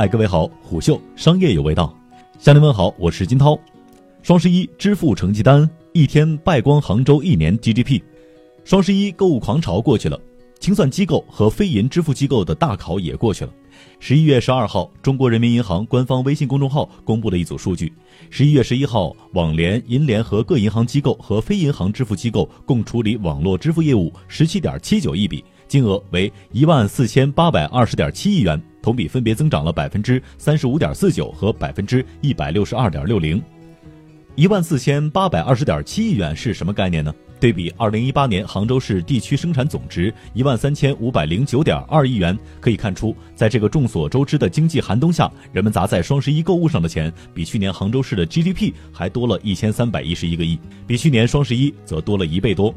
嗨，各位好，虎嗅商业有味道，向您问好，我是金涛。双十一支付成绩单，一天败光杭州一年 GDP。双十一购物狂潮过去了，清算机构和非银支付机构的大考也过去了。十一月十二号，中国人民银行官方微信公众号公布了一组数据：十一月十一号，网联、银联和各银行机构和非银行支付机构共处理网络支付业务十七点七九亿笔，金额为一万四千八百二十点七亿元，同比分别增长了百分之三十五点四九和百分之一百六十二点六零。一万四千八百二十点七亿元是什么概念呢？对比二零一八年杭州市地区生产总值一万三千五百零九点二亿元，可以看出，在这个众所周知的经济寒冬下，人们砸在双十一购物上的钱，比去年杭州市的 GDP 还多了一千三百一十一个亿，比去年双十一则多了一倍多。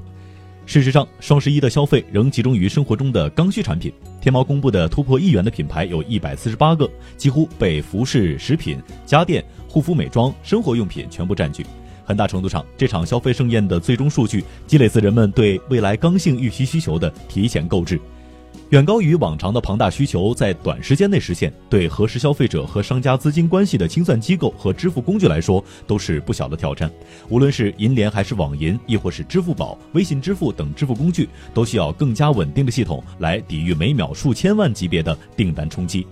事实上，双十一的消费仍集中于生活中的刚需产品。天猫公布的突破亿元的品牌有一百四十八个，几乎被服饰、食品、家电、护肤美妆、生活用品全部占据。很大程度上，这场消费盛宴的最终数据积累自人们对未来刚性预期需求的提前购置。远高于往常的庞大需求在短时间内实现，对核实消费者和商家资金关系的清算机构和支付工具来说都是不小的挑战。无论是银联还是网银，亦或是支付宝、微信支付等支付工具，都需要更加稳定的系统来抵御每秒数千万级别的订单冲击。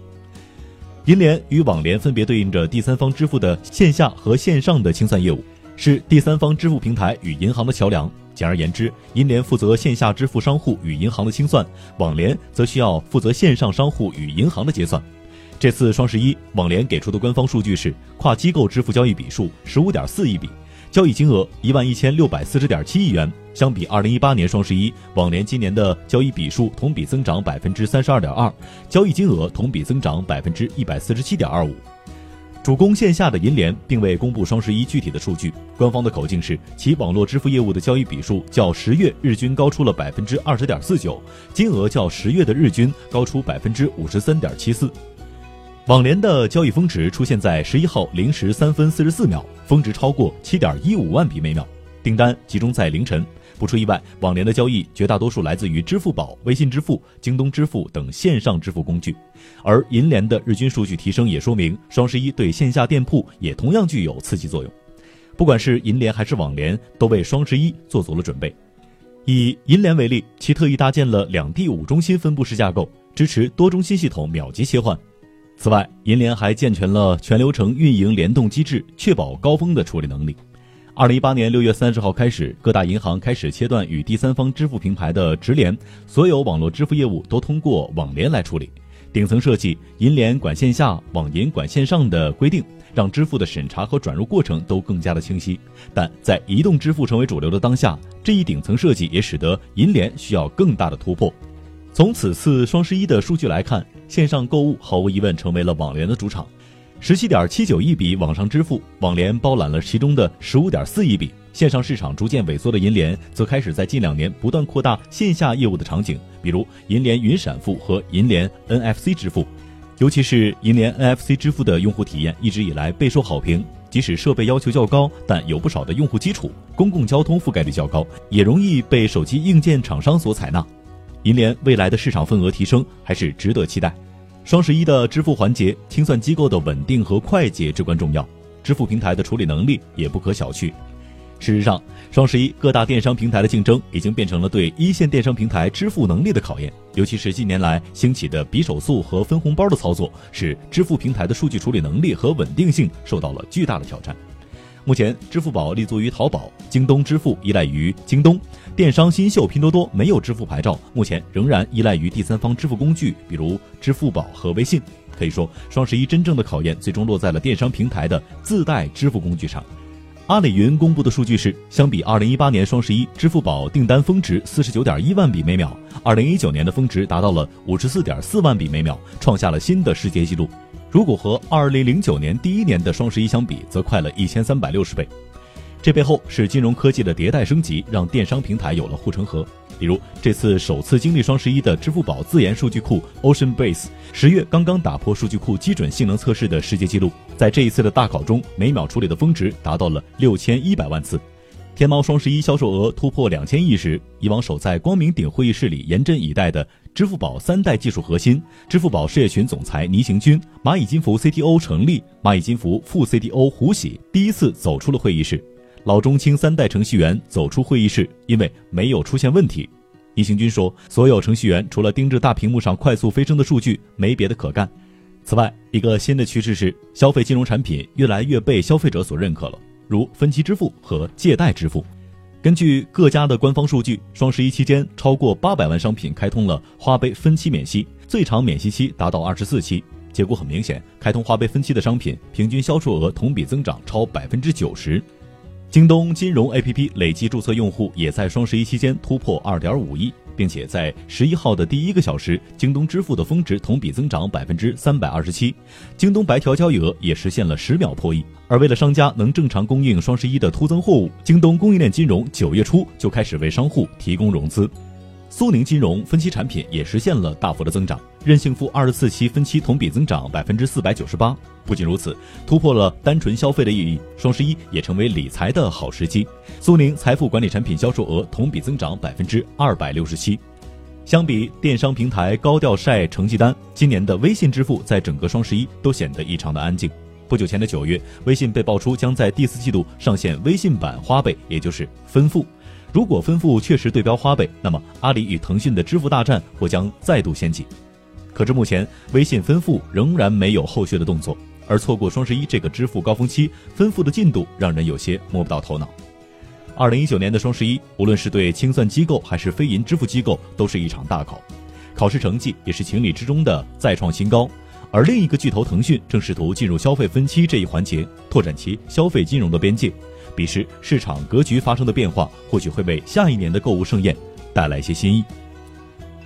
银联与网联分别对应着第三方支付的线下和线上的清算业务，是第三方支付平台与银行的桥梁。简而言之，银联负责线下支付商户与银行的清算，网联则需要负责线上商户与银行的结算。这次双十一，网联给出的官方数据是跨机构支付交易笔数十五点四亿笔，交易金额一万一千六百四十点七亿元。相比二零一八年双十一，网联今年的交易笔数同比增长百分之三十二点二，交易金额同比增长百分之一百四十七点二五。主攻线下的银联并未公布双十一具体的数据，官方的口径是其网络支付业务的交易笔数较十月日均高出了百分之二十点四九，金额较十月的日均高出百分之五十三点七四。网联的交易峰值出现在十一号零时三分四十四秒，峰值超过七点一五万笔每秒，订单集中在凌晨。不出意外，网联的交易绝大多数来自于支付宝、微信支付、京东支付等线上支付工具，而银联的日均数据提升也说明双十一对线下店铺也同样具有刺激作用。不管是银联还是网联，都为双十一做足了准备。以银联为例，其特意搭建了两地五中心分布式架构，支持多中心系统秒级切换。此外，银联还健全了全流程运营联动机制，确保高峰的处理能力。二零一八年六月三十号开始，各大银行开始切断与第三方支付平台的直连，所有网络支付业务都通过网联来处理。顶层设计，银联管线下，网银管线上的规定，让支付的审查和转入过程都更加的清晰。但在移动支付成为主流的当下，这一顶层设计也使得银联需要更大的突破。从此次双十一的数据来看，线上购物毫无疑问成为了网联的主场。十七点七九亿笔网上支付，网联包揽了其中的十五点四亿笔。线上市场逐渐萎缩的银联，则开始在近两年不断扩大线下业务的场景，比如银联云闪付和银联 NFC 支付。尤其是银联 NFC 支付的用户体验一直以来备受好评，即使设备要求较高，但有不少的用户基础，公共交通覆盖率较高，也容易被手机硬件厂商所采纳。银联未来的市场份额提升还是值得期待。双十一的支付环节，清算机构的稳定和快捷至关重要，支付平台的处理能力也不可小觑。事实上，双十一各大电商平台的竞争已经变成了对一线电商平台支付能力的考验，尤其是近年来兴起的比手速和分红包的操作，使支付平台的数据处理能力和稳定性受到了巨大的挑战。目前，支付宝立足于淘宝，京东支付依赖于京东，电商新秀拼多多没有支付牌照，目前仍然依赖于第三方支付工具，比如支付宝和微信。可以说，双十一真正的考验最终落在了电商平台的自带支付工具上。阿里云公布的数据是，相比二零一八年双十一，支付宝订单峰值四十九点一万笔每秒，二零一九年的峰值达到了五十四点四万笔每秒，创下了新的世界纪录。如果和二零零九年第一年的双十一相比，则快了一千三百六十倍。这背后是金融科技的迭代升级，让电商平台有了护城河。比如这次首次经历双十一的支付宝自研数据库 Ocean Base，十月刚刚打破数据库基准性能测试的世界纪录，在这一次的大考中，每秒处理的峰值达到了六千一百万次。天猫双十一销售额突破两千亿时，以往守在光明顶会议室里严阵以待的支付宝三代技术核心、支付宝事业群总裁倪行军、蚂蚁金服 CTO 成立、蚂蚁金服副 CTO 胡喜第一次走出了会议室。老中青三代程序员走出会议室，因为没有出现问题。倪行军说：“所有程序员除了盯着大屏幕上快速飞升的数据，没别的可干。”此外，一个新的趋势是，消费金融产品越来越被消费者所认可了。如分期支付和借贷支付，根据各家的官方数据，双十一期间超过八百万商品开通了花呗分期免息，最长免息期达到二十四期。结果很明显，开通花呗分期的商品平均销售额同比增长超百分之九十。京东金融 APP 累计注册用户也在双十一期间突破二点五亿。并且在十一号的第一个小时，京东支付的峰值同比增长百分之三百二十七，京东白条交易额也实现了十秒破亿。而为了商家能正常供应双十一的突增货物，京东供应链金融九月初就开始为商户提供融资。苏宁金融分期产品也实现了大幅的增长，任性付二十四期分期同比增长百分之四百九十八。不仅如此，突破了单纯消费的意义，双十一也成为理财的好时机。苏宁财富管理产品销售额同比增长百分之二百六十七。相比电商平台高调晒成绩单，今年的微信支付在整个双十一都显得异常的安静。不久前的九月，微信被爆出将在第四季度上线微信版花呗，也就是分付。如果分付确实对标花呗，那么阿里与腾讯的支付大战或将再度掀起。可至目前，微信分付仍然没有后续的动作，而错过双十一这个支付高峰期，分付的进度让人有些摸不到头脑。二零一九年的双十一，无论是对清算机构还是非银支付机构，都是一场大考，考试成绩也是情理之中的再创新高。而另一个巨头腾讯正试图进入消费分期这一环节，拓展其消费金融的边界。彼时市场格局发生的变化，或许会为下一年的购物盛宴带来一些新意。